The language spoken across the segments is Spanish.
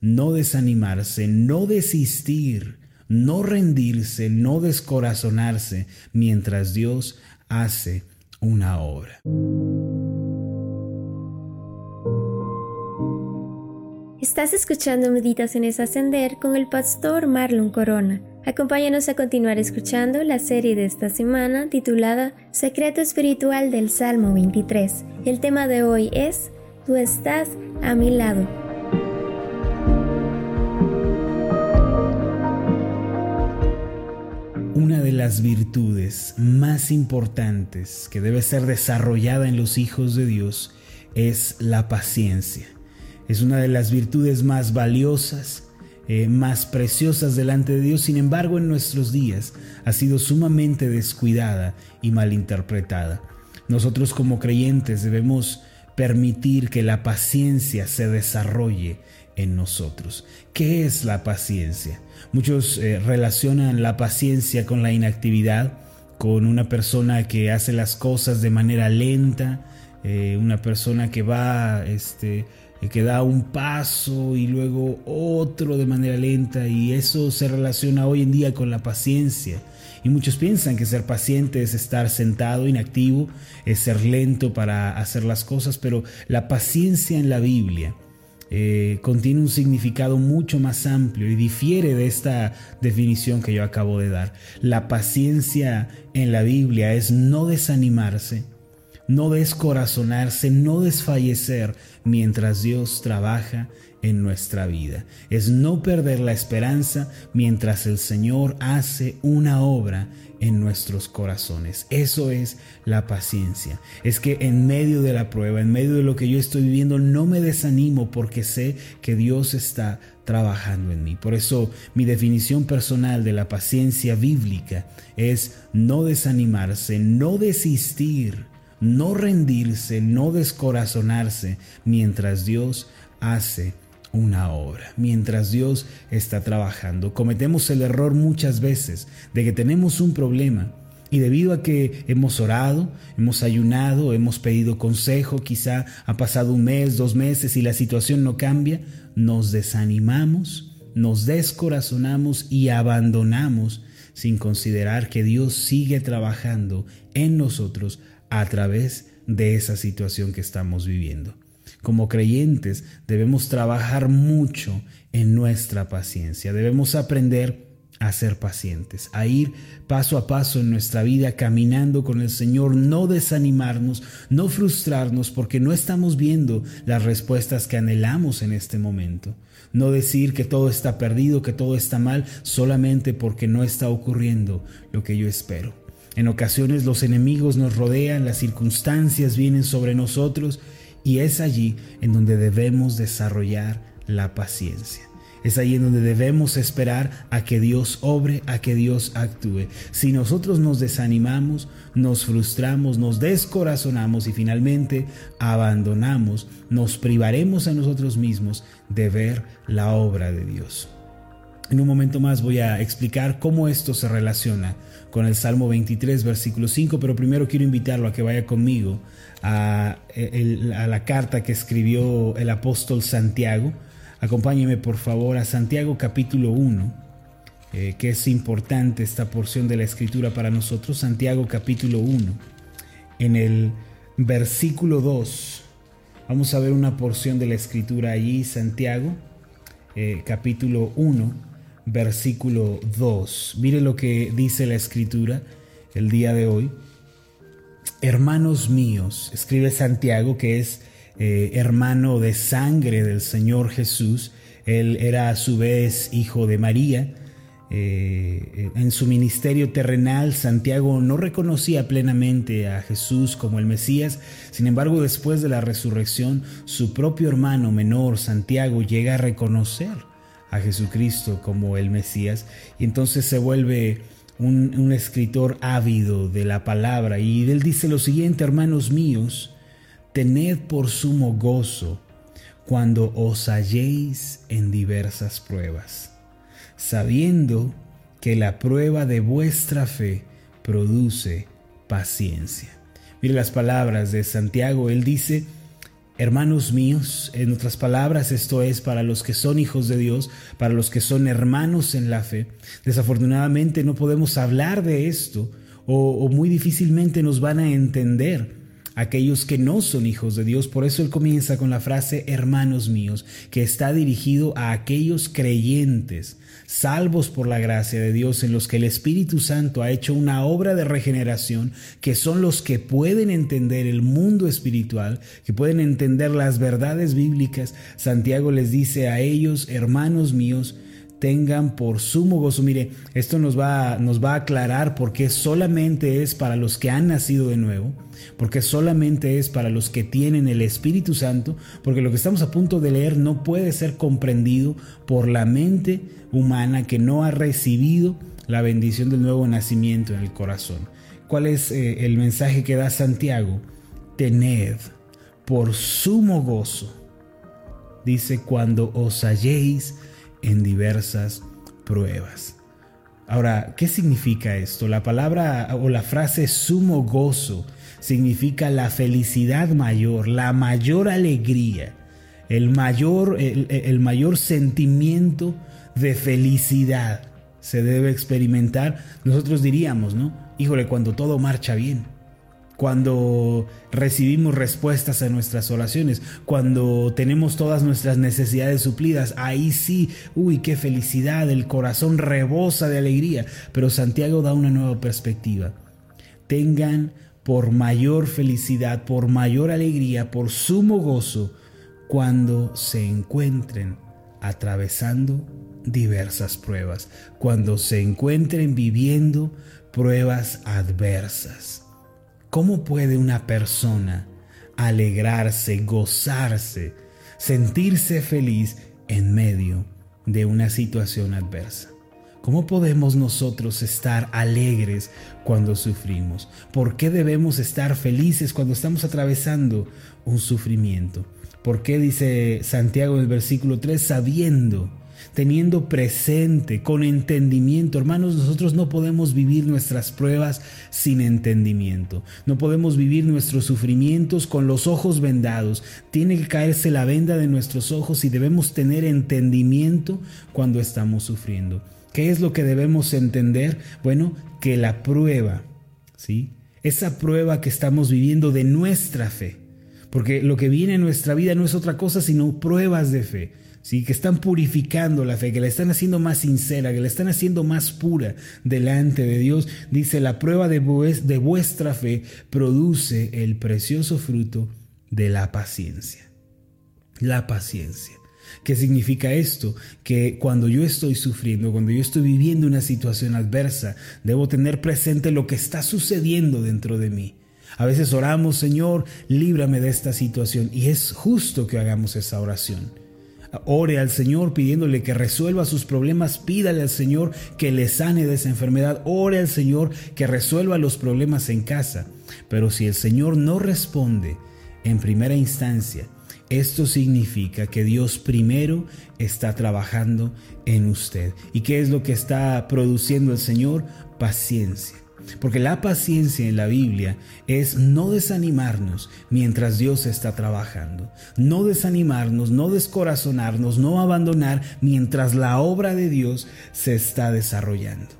no desanimarse, no desistir, no rendirse, no descorazonarse mientras Dios hace una obra. Estás escuchando Meditaciones Ascender con el pastor Marlon Corona. Acompáñanos a continuar escuchando la serie de esta semana titulada Secreto Espiritual del Salmo 23. El tema de hoy es Tú estás a mi lado. Una de las virtudes más importantes que debe ser desarrollada en los hijos de Dios es la paciencia. Es una de las virtudes más valiosas, eh, más preciosas delante de Dios. Sin embargo, en nuestros días ha sido sumamente descuidada y malinterpretada. Nosotros como creyentes debemos permitir que la paciencia se desarrolle en nosotros. ¿Qué es la paciencia? Muchos eh, relacionan la paciencia con la inactividad, con una persona que hace las cosas de manera lenta, eh, una persona que va este, que da un paso y luego otro de manera lenta y eso se relaciona hoy en día con la paciencia. Y muchos piensan que ser paciente es estar sentado, inactivo, es ser lento para hacer las cosas, pero la paciencia en la Biblia eh, contiene un significado mucho más amplio y difiere de esta definición que yo acabo de dar. La paciencia en la Biblia es no desanimarse, no descorazonarse, no desfallecer mientras Dios trabaja en nuestra vida. Es no perder la esperanza mientras el Señor hace una obra en nuestros corazones. Eso es la paciencia. Es que en medio de la prueba, en medio de lo que yo estoy viviendo, no me desanimo porque sé que Dios está trabajando en mí. Por eso mi definición personal de la paciencia bíblica es no desanimarse, no desistir no rendirse, no descorazonarse mientras Dios hace una obra, mientras Dios está trabajando. Cometemos el error muchas veces de que tenemos un problema y debido a que hemos orado, hemos ayunado, hemos pedido consejo, quizá ha pasado un mes, dos meses y la situación no cambia, nos desanimamos, nos descorazonamos y abandonamos sin considerar que Dios sigue trabajando en nosotros a través de esa situación que estamos viviendo. Como creyentes debemos trabajar mucho en nuestra paciencia, debemos aprender a ser pacientes, a ir paso a paso en nuestra vida caminando con el Señor, no desanimarnos, no frustrarnos porque no estamos viendo las respuestas que anhelamos en este momento. No decir que todo está perdido, que todo está mal, solamente porque no está ocurriendo lo que yo espero. En ocasiones los enemigos nos rodean, las circunstancias vienen sobre nosotros y es allí en donde debemos desarrollar la paciencia. Es ahí en donde debemos esperar a que Dios obre, a que Dios actúe. Si nosotros nos desanimamos, nos frustramos, nos descorazonamos y finalmente abandonamos, nos privaremos a nosotros mismos de ver la obra de Dios. En un momento más voy a explicar cómo esto se relaciona con el Salmo 23, versículo 5, pero primero quiero invitarlo a que vaya conmigo a, la carta que escribió el apóstol Santiago. Acompáñeme por favor a Santiago capítulo 1, eh, que es importante esta porción de la escritura para nosotros. Santiago capítulo 1, en el versículo 2. Vamos a ver una porción de la escritura allí, Santiago, eh, capítulo 1 versículo 2. Mire lo que dice la escritura el día de hoy. Hermanos míos, escribe Santiago que es eh, hermano de sangre del Señor Jesús. Él era a su vez hijo de María. Eh, en su ministerio terrenal, Santiago no reconocía plenamente a Jesús como el Mesías, sin embargo, después de la resurrección, su propio hermano menor, Santiago, llega a reconocer a Jesucristo como el Mesías y entonces se vuelve un, escritor ávido de la palabra y él dice lo siguiente, hermanos míos, tened por sumo gozo cuando os halléis en diversas pruebas, sabiendo que la prueba de vuestra fe produce paciencia. Mire las palabras de Santiago, él dice, Hermanos míos, en otras palabras, esto es para los que son hijos de Dios, para los que son hermanos en la fe. Desafortunadamente no podemos hablar de esto o, muy difícilmente nos van a entender aquellos que no son hijos de Dios. Por eso él comienza con la frase hermanos míos, que está dirigido a aquellos creyentes, salvos por la gracia de Dios, en los que el Espíritu Santo ha hecho una obra de regeneración, que son los que pueden entender el mundo espiritual, que pueden entender las verdades bíblicas. Santiago les dice a ellos, hermanos míos, tengan por sumo gozo. Mire, esto nos va, nos va a aclarar por qué solamente es para los que han nacido de nuevo, porque solamente es para los que tienen el Espíritu Santo, porque lo que estamos a punto de leer no puede ser comprendido por la mente humana que no ha recibido la bendición del nuevo nacimiento en el corazón. ¿Cuál es eh, el mensaje que da Santiago? Tened por sumo gozo, dice, cuando os halléis en diversas pruebas. Ahora, ¿qué significa esto? La palabra o la frase sumo gozo significa la felicidad mayor, la mayor alegría, el mayor, el, mayor sentimiento de felicidad se debe experimentar. Nosotros diríamos, ¿no? Híjole, cuando todo marcha bien cuando recibimos respuestas a nuestras oraciones, cuando tenemos todas nuestras necesidades suplidas, ahí sí, uy, qué felicidad, el corazón rebosa de alegría. Pero Santiago da una nueva perspectiva. Tengan por mayor felicidad, por mayor alegría, por sumo gozo, cuando se encuentren atravesando diversas pruebas, cuando se encuentren viviendo pruebas adversas. ¿Cómo puede una persona alegrarse, gozarse, sentirse feliz en medio de una situación adversa? ¿Cómo podemos nosotros estar alegres cuando sufrimos? ¿Por qué debemos estar felices cuando estamos atravesando un sufrimiento? ¿Por qué dice Santiago en el versículo 3, sabiendo teniendo presente, con entendimiento. Hermanos, nosotros no podemos vivir nuestras pruebas sin entendimiento. No podemos vivir nuestros sufrimientos con los ojos vendados. Tiene que caerse la venda de nuestros ojos y debemos tener entendimiento cuando estamos sufriendo. ¿Qué es lo que debemos entender? Bueno, que la prueba, ¿sí? Esa prueba que estamos viviendo de nuestra fe, porque lo que viene en nuestra vida no es otra cosa sino pruebas de fe que están purificando la fe, que la están haciendo más sincera, que la están haciendo más pura delante de Dios. Dice, la prueba de, de vuestra fe produce el precioso fruto de la paciencia. La paciencia. ¿Qué significa esto? Que cuando yo estoy sufriendo, cuando yo estoy viviendo una situación adversa, debo tener presente lo que está sucediendo dentro de mí. A veces oramos, Señor, líbrame de esta situación. Y es justo que hagamos esa oración. Ore al Señor pidiéndole que resuelva sus problemas, pídale al Señor que le sane de esa enfermedad, ore al Señor que resuelva los problemas en casa. Pero si el Señor no responde en primera instancia, esto significa que Dios primero está trabajando en usted. ¿Y qué es lo que está produciendo el Señor? Paciencia. Porque la paciencia en la Biblia es no desanimarnos mientras Dios está trabajando. No desanimarnos, no descorazonarnos, no abandonar mientras la obra de Dios se está desarrollando.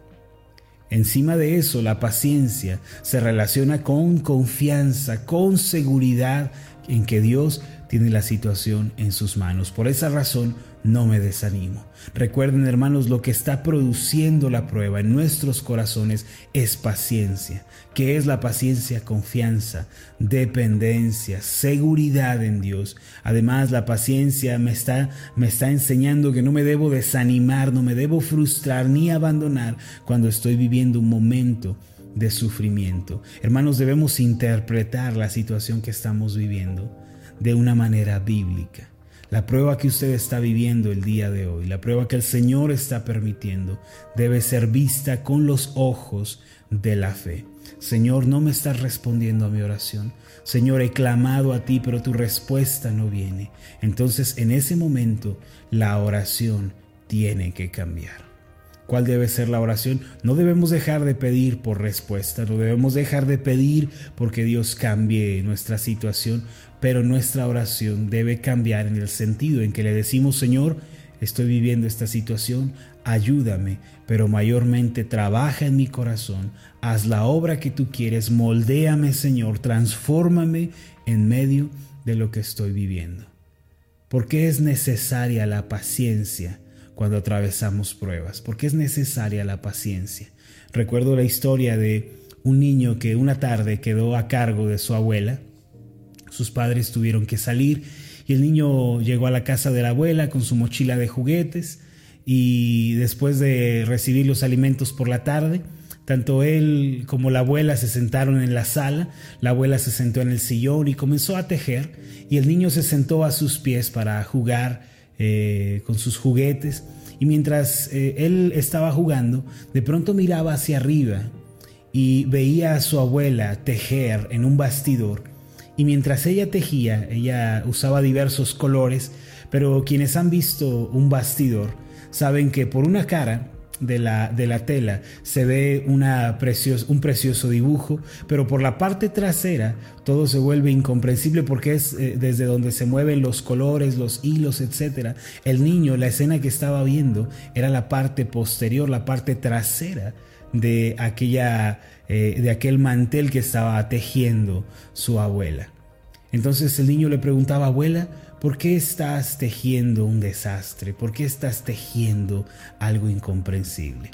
Encima de eso, la paciencia se relaciona con confianza, con seguridad en que Dios tiene la situación en sus manos. Por esa razón, no me desanimo. Recuerden hermanos, lo que está produciendo la prueba en nuestros corazones es paciencia. ¿Qué es la paciencia? Confianza, dependencia, seguridad en Dios. Además, la paciencia me está, me está enseñando que no me debo desanimar, no me debo frustrar ni abandonar cuando estoy viviendo un momento de sufrimiento. Hermanos, debemos interpretar la situación que estamos viviendo de una manera bíblica. La prueba que usted está viviendo el día de hoy, la prueba que el Señor está permitiendo, debe ser vista con los ojos de la fe. Señor, no me estás respondiendo a mi oración. Señor, he clamado a ti, pero tu respuesta no viene. Entonces, en ese momento, la oración tiene que cambiar. ¿Cuál debe ser la oración? No debemos dejar de pedir por respuesta, no debemos dejar de pedir porque Dios cambie nuestra situación, pero nuestra oración debe cambiar en el sentido en que le decimos, Señor, estoy viviendo esta situación, ayúdame, pero mayormente trabaja en mi corazón, haz la obra que tú quieres, moldéame, Señor, transfórmame en medio de lo que estoy viviendo. ¿Por qué es necesaria la paciencia? Cuando atravesamos pruebas, porque es necesaria la paciencia. Recuerdo la historia de un niño que una tarde quedó a cargo de su abuela. Sus padres tuvieron que salir y el niño llegó a la casa de la abuela con su mochila de juguetes y después de recibir los alimentos por la tarde, tanto él como la abuela se sentaron en la sala, la abuela se sentó en el sillón y comenzó a tejer y el niño se sentó a sus pies para jugar eh, con sus juguetes. Y mientras eh, él estaba jugando, de pronto miraba hacia arriba y veía a su abuela tejer en un bastidor. Y mientras ella tejía, ella usaba diversos colores, pero quienes han visto un bastidor saben que por una cara de la, de la tela se ve una un precioso dibujo, pero por la parte trasera todo se vuelve incomprensible porque es eh, desde donde se mueven los colores, los hilos, etc. El niño, la escena que estaba viendo era la parte posterior, la parte trasera de, aquella, eh, de aquel mantel que estaba tejiendo su abuela. Entonces el niño le preguntaba, abuela, ¿Por qué estás tejiendo un desastre? ¿Por qué estás tejiendo algo incomprensible?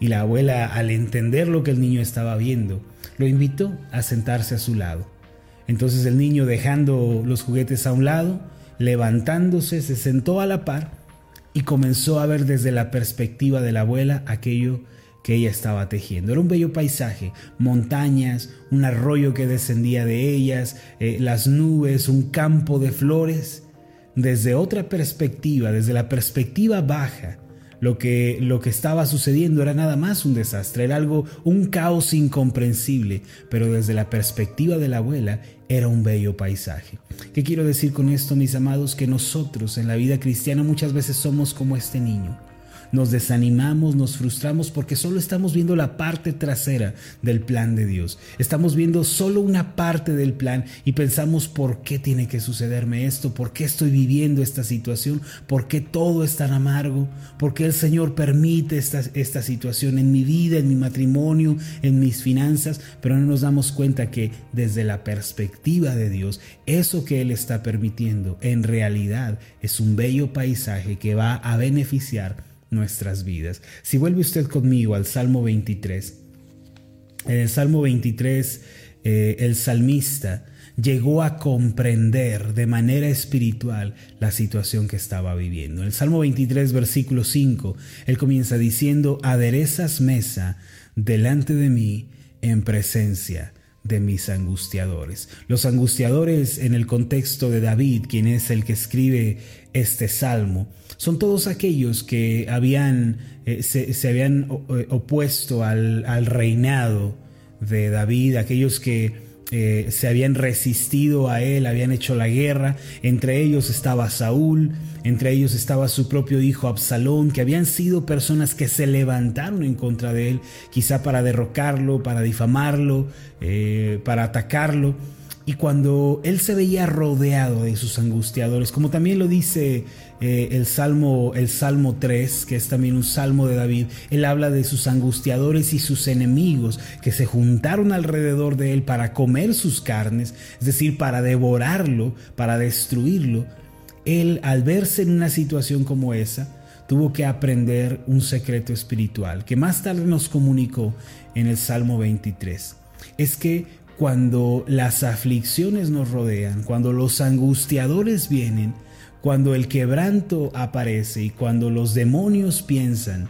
Y la abuela, al entender lo que el niño estaba viendo, lo invitó a sentarse a su lado. Entonces el niño, dejando los juguetes a un lado, levantándose, se sentó a la par y comenzó a ver desde la perspectiva de la abuela aquello que ella estaba tejiendo. Era un bello paisaje, montañas, un arroyo que descendía de ellas, eh, las nubes, un campo de flores. Desde otra perspectiva, desde la perspectiva baja, lo que, lo que estaba sucediendo era nada más un desastre, era algo, un caos incomprensible, pero desde la perspectiva de la abuela era un bello paisaje. ¿Qué quiero decir con esto, mis amados? Que nosotros en la vida cristiana muchas veces somos como este niño nos desanimamos, nos frustramos porque solo estamos viendo la parte trasera del plan de Dios. Estamos viendo solo una parte del plan y pensamos por qué tiene que sucederme esto, por qué estoy viviendo esta situación, por qué todo es tan amargo, por qué el Señor permite esta, esta situación en mi vida, en mi matrimonio, en mis finanzas, pero no nos damos cuenta que desde la perspectiva de Dios, eso que Él está permitiendo en realidad es un bello paisaje que va a beneficiar nuestras vidas. Si vuelve usted conmigo al Salmo 23, en el Salmo 23 eh, el salmista llegó a comprender de manera espiritual la situación que estaba viviendo. En el Salmo 23, versículo 5, él comienza diciendo, aderezas mesa delante de mí en presencia de mis angustiadores. Los angustiadores en el contexto de David, quien es el que escribe este salmo, son todos aquellos que habían, eh, se, habían eh, opuesto al, al reinado de David, aquellos que se habían resistido a él, habían hecho la guerra. Entre ellos estaba Saúl, entre ellos estaba su propio hijo Absalón, que habían sido personas que se levantaron en contra de él, quizá para derrocarlo, para difamarlo, eh, para atacarlo. Y cuando él se veía rodeado de sus angustiadores, como también lo dice eh, el, Salmo, el Salmo 3, que es también un salmo de David, él habla de sus angustiadores y sus enemigos que se juntaron alrededor de él para comer sus carnes, es decir, para devorarlo, para destruirlo. Él, al verse en una situación como esa, tuvo que aprender un secreto espiritual que más tarde nos comunicó en el Salmo 23. Es que cuando las aflicciones nos rodean, cuando los angustiadores vienen, cuando el quebranto aparece y cuando los demonios piensan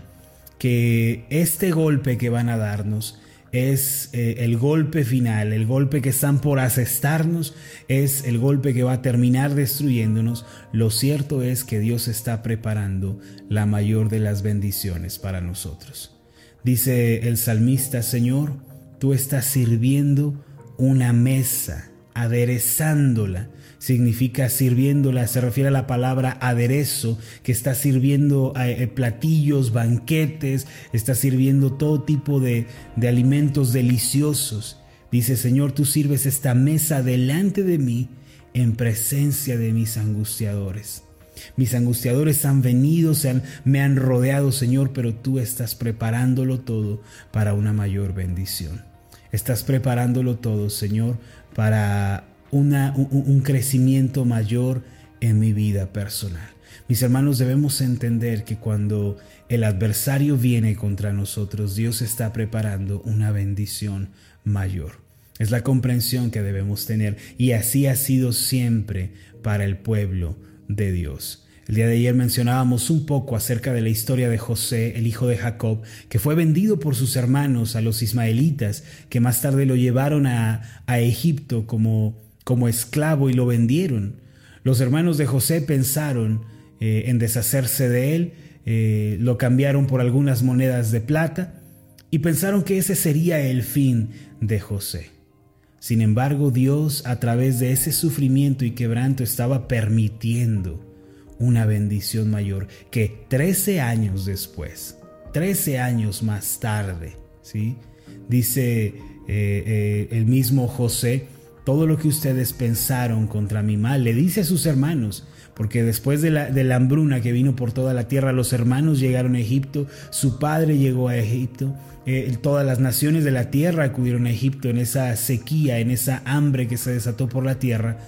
que este golpe que van a darnos es eh, el golpe final, el golpe que están por asestarnos, es el golpe que va a terminar destruyéndonos, lo cierto es que Dios está preparando la mayor de las bendiciones para nosotros. Dice el salmista, Señor, tú estás sirviendo una mesa, aderezándola. Significa sirviéndola, se refiere a la palabra aderezo, que está sirviendo eh, platillos, banquetes, está sirviendo todo tipo de, de alimentos deliciosos. Dice, Señor, tú sirves esta mesa delante de mí en presencia de mis angustiadores. Mis angustiadores han venido, se han, me han rodeado, Señor, pero tú estás preparándolo todo para una mayor bendición. Estás preparándolo todo, Señor, para un, crecimiento mayor en mi vida personal. Mis hermanos, debemos entender que cuando el adversario viene contra nosotros, Dios está preparando una bendición mayor. Es la comprensión que debemos tener y así ha sido siempre para el pueblo de Dios. El día de ayer mencionábamos un poco acerca de la historia de José, el hijo de Jacob, que fue vendido por sus hermanos a los ismaelitas, que más tarde lo llevaron a Egipto como como esclavo y lo vendieron. Los hermanos de José pensaron eh, en deshacerse de él, eh, lo cambiaron por algunas monedas de plata y pensaron que ese sería el fin de José. Sin embargo, Dios a través de ese sufrimiento y quebranto estaba permitiendo una bendición mayor que 13 años después, 13 años más tarde, ¿sí? dice eh, el mismo José, todo lo que ustedes pensaron contra mi mal, le dice a sus hermanos, porque después de la, hambruna que vino por toda la tierra, los hermanos llegaron a Egipto, su padre llegó a Egipto, eh, todas las naciones de la tierra acudieron a Egipto en esa sequía, en esa hambre que se desató por la tierra.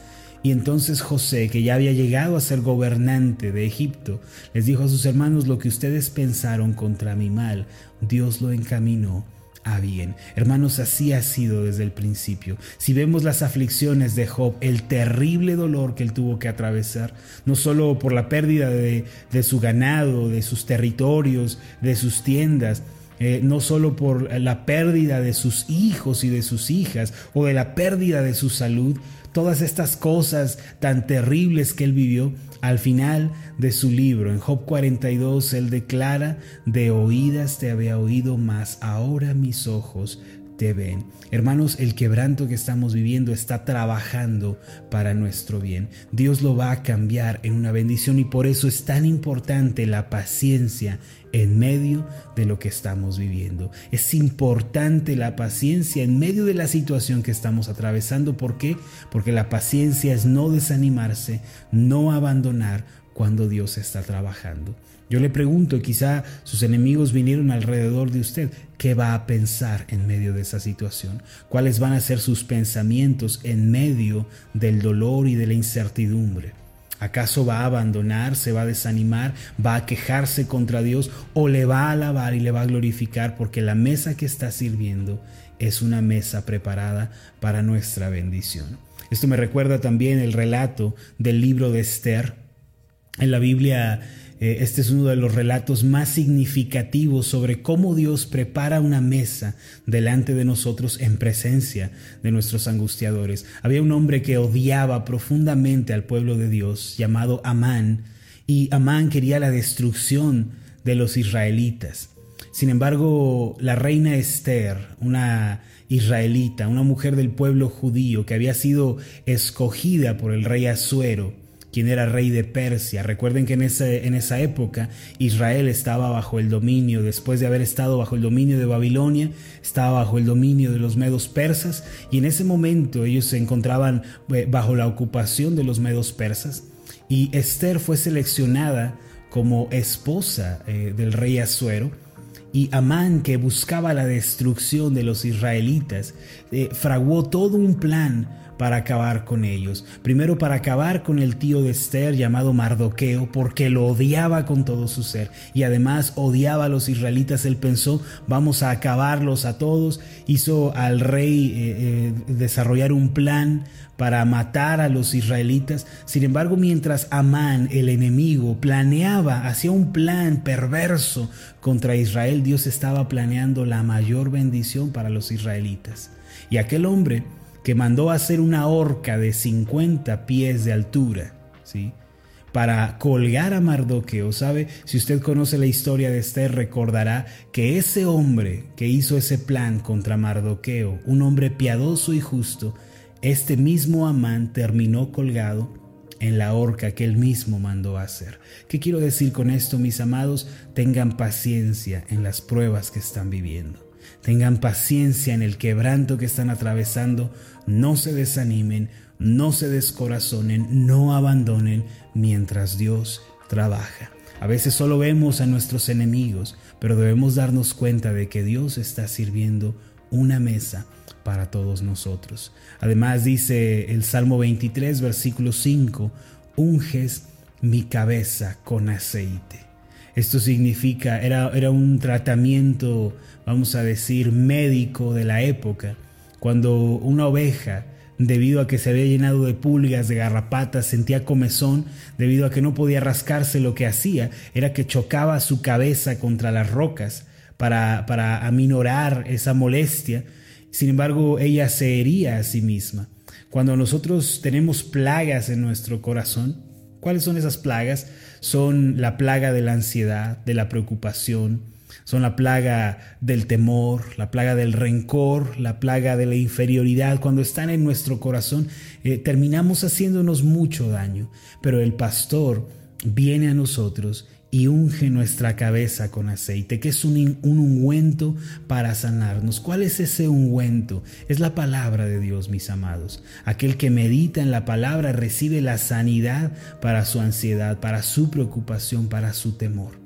Y entonces José, que ya había llegado a ser gobernante de Egipto, les dijo a sus hermanos lo que ustedes pensaron contra mi mal, Dios lo encaminó a bien. Hermanos, así ha sido desde el principio. Si vemos las aflicciones de Job, el terrible dolor que él tuvo que atravesar, no solo por la pérdida de, su ganado, de sus territorios, de sus tiendas, eh, no solo por la pérdida de sus hijos y de sus hijas o de la pérdida de su salud, todas estas cosas tan terribles que él vivió, al final de su libro, en Job 42, él declara, de oídas te había oído, más ahora mis ojos te ven. Hermanos, el quebranto que estamos viviendo está trabajando para nuestro bien. Dios lo va a cambiar en una bendición y por eso es tan importante la paciencia en medio de lo que estamos viviendo. Es importante la paciencia en medio de la situación que estamos atravesando. ¿Por qué? Porque la paciencia es no desanimarse, no abandonar cuando Dios está trabajando. Yo le pregunto, quizá sus enemigos vinieron alrededor de usted, ¿qué va a pensar en medio de esa situación? ¿Cuáles van a ser sus pensamientos en medio del dolor y de la incertidumbre? ¿Acaso va a abandonar, se va a desanimar, va a quejarse contra Dios o le va a alabar y le va a glorificar porque la mesa que está sirviendo es una mesa preparada para nuestra bendición? Esto me recuerda también el relato del libro de Esther. En la Biblia eh, este es uno de los relatos más significativos sobre cómo Dios prepara una mesa delante de nosotros en presencia de nuestros angustiadores. Había un hombre que odiaba profundamente al pueblo de Dios llamado Amán y Amán quería la destrucción de los israelitas. Sin embargo, la reina Esther, una israelita, una mujer del pueblo judío que había sido escogida por el rey Asuero, quien era rey de Persia. Recuerden que en, en esa época Israel estaba bajo el dominio, después de haber estado bajo el dominio de Babilonia, estaba bajo el dominio de los medos persas y en ese momento ellos se encontraban eh, bajo la ocupación de los medos persas y Esther fue seleccionada como esposa eh, del rey Asuero y Amán, que buscaba la destrucción de los israelitas, eh, fraguó todo un plan para acabar con ellos. Primero para acabar con el tío de Esther llamado Mardoqueo porque lo odiaba con todo su ser y además odiaba a los israelitas. Él pensó vamos a acabarlos a todos. Hizo al rey eh, eh, desarrollar un plan para matar a los israelitas. Sin embargo, mientras Amán, el enemigo, planeaba, hacía un plan perverso contra Israel, Dios estaba planeando la mayor bendición para los israelitas. Y aquel hombre que mandó hacer una horca de 50 pies de altura, ¿sí? Para colgar a Mardoqueo, ¿sabe? Si usted conoce la historia de Esther, recordará que ese hombre que hizo ese plan contra Mardoqueo, un hombre piadoso y justo, este mismo Amán terminó colgado en la horca que él mismo mandó hacer. ¿Qué quiero decir con esto, mis amados? Tengan paciencia en las pruebas que están viviendo. Tengan paciencia en el quebranto que están atravesando. No se desanimen, no se descorazonen, no abandonen mientras Dios trabaja. A veces solo vemos a nuestros enemigos, pero debemos darnos cuenta de que Dios está sirviendo una mesa para todos nosotros. Además dice el Salmo 23, versículo 5, unges mi cabeza con aceite. Esto significa, era, era un tratamiento, vamos a decir, médico de la época, cuando una oveja debido a que se había llenado de pulgas, de garrapatas, sentía comezón, debido a que no podía rascarse, lo que hacía era que chocaba su cabeza contra las rocas para, para aminorar esa molestia. Sin embargo, ella se hería a sí misma. Cuando nosotros tenemos plagas en nuestro corazón, ¿cuáles son esas plagas? Son la plaga de la ansiedad, de la preocupación, son la plaga del temor, la plaga del rencor, la plaga de la inferioridad. Cuando están en nuestro corazón, eh, terminamos haciéndonos mucho daño. Pero el pastor viene a nosotros y unge nuestra cabeza con aceite, que es un, un, ungüento para sanarnos. ¿Cuál es ese ungüento? Es la palabra de Dios, mis amados. Aquel que medita en la palabra recibe la sanidad para su ansiedad, para su preocupación, para su temor.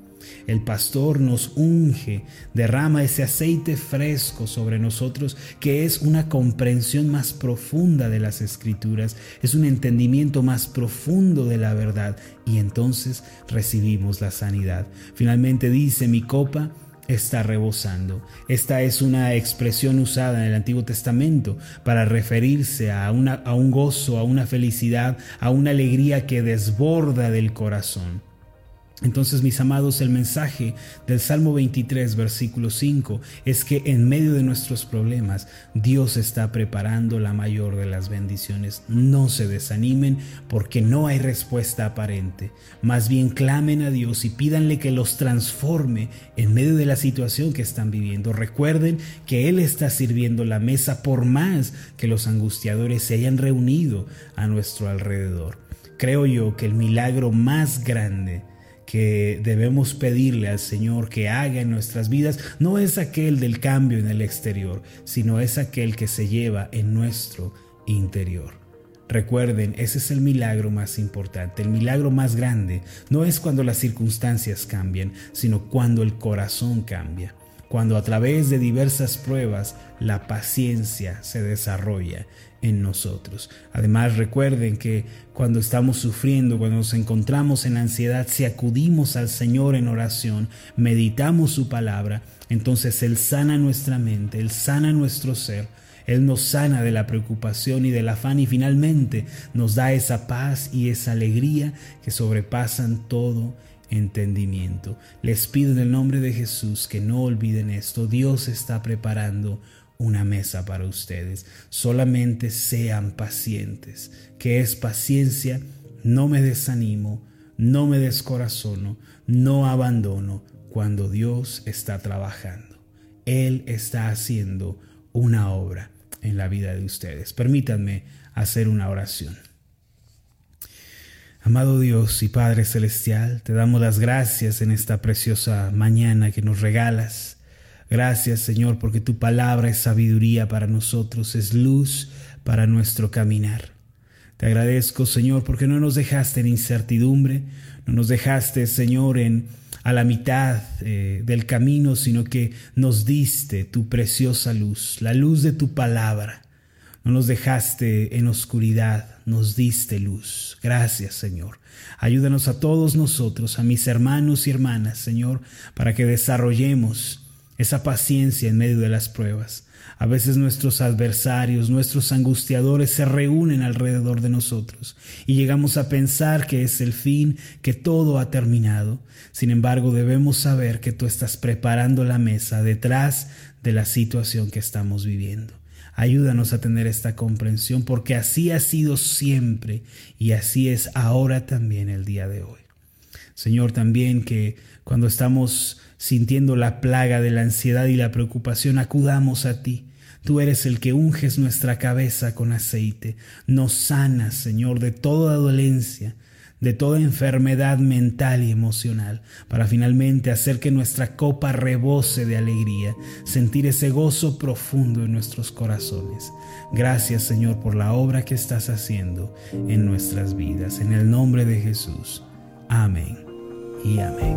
El pastor nos unge, derrama ese aceite fresco sobre nosotros que es una comprensión más profunda de las escrituras, es un entendimiento más profundo de la verdad y entonces recibimos la sanidad. Finalmente dice mi copa está rebosando. Esta es una expresión usada en el Antiguo Testamento para referirse a, una, un gozo, a una felicidad, a una alegría que desborda del corazón. Entonces, mis amados, el mensaje del Salmo 23, versículo 5, es que en medio de nuestros problemas, Dios está preparando la mayor de las bendiciones. No se desanimen porque no hay respuesta aparente. Más bien clamen a Dios y pídanle que los transforme en medio de la situación que están viviendo. Recuerden que Él está sirviendo la mesa por más que los angustiadores se hayan reunido a nuestro alrededor. Creo yo que el milagro más grande que debemos pedirle al Señor que haga en nuestras vidas no es aquel del cambio en el exterior, sino es aquel que se lleva en nuestro interior. Recuerden, ese es el milagro más importante. El milagro más grande no es cuando las circunstancias cambian, sino cuando el corazón cambia cuando a través de diversas pruebas la paciencia se desarrolla en nosotros. Además recuerden que cuando estamos sufriendo, cuando nos encontramos en ansiedad, si acudimos al Señor en oración, meditamos su palabra, entonces Él sana nuestra mente, Él sana nuestro ser, Él nos sana de la preocupación y del afán y finalmente nos da esa paz y esa alegría que sobrepasan todo entendimiento. Les pido en el nombre de Jesús que no olviden esto. Dios está preparando una mesa para ustedes. Solamente sean pacientes. que es paciencia? No me desanimo, no me descorazono, no abandono cuando Dios está trabajando. Él está haciendo una obra en la vida de ustedes. Permítanme hacer una oración. Amado Dios y Padre Celestial, te damos las gracias en esta preciosa mañana que nos regalas. Gracias Señor porque tu palabra es sabiduría para nosotros, es luz para nuestro caminar. Te agradezco Señor porque no nos dejaste en incertidumbre, no nos dejaste Señor en a la mitad eh, del camino, sino que nos diste tu preciosa luz, la luz de tu palabra. No nos dejaste en oscuridad, nos diste luz. Gracias, Señor. Ayúdanos a todos nosotros, a mis hermanos y hermanas, Señor, para que desarrollemos esa paciencia en medio de las pruebas. A veces nuestros adversarios, nuestros angustiadores se reúnen alrededor de nosotros y llegamos a pensar que es el fin, que todo ha terminado. Sin embargo, debemos saber que tú estás preparando la mesa detrás de la situación que estamos viviendo. Ayúdanos a tener esta comprensión porque así ha sido siempre y así es ahora también el día de hoy. Señor, también que cuando estamos sintiendo la plaga de la ansiedad y la preocupación, acudamos a ti Tú eres el que unges nuestra cabeza con aceite, nos sanas, Señor, de toda dolencia de toda enfermedad mental y emocional, para finalmente hacer que nuestra copa rebose de alegría, sentir ese gozo profundo en nuestros corazones. Gracias Señor por la obra que estás haciendo en nuestras vidas. En el nombre de Jesús. Amén y amén.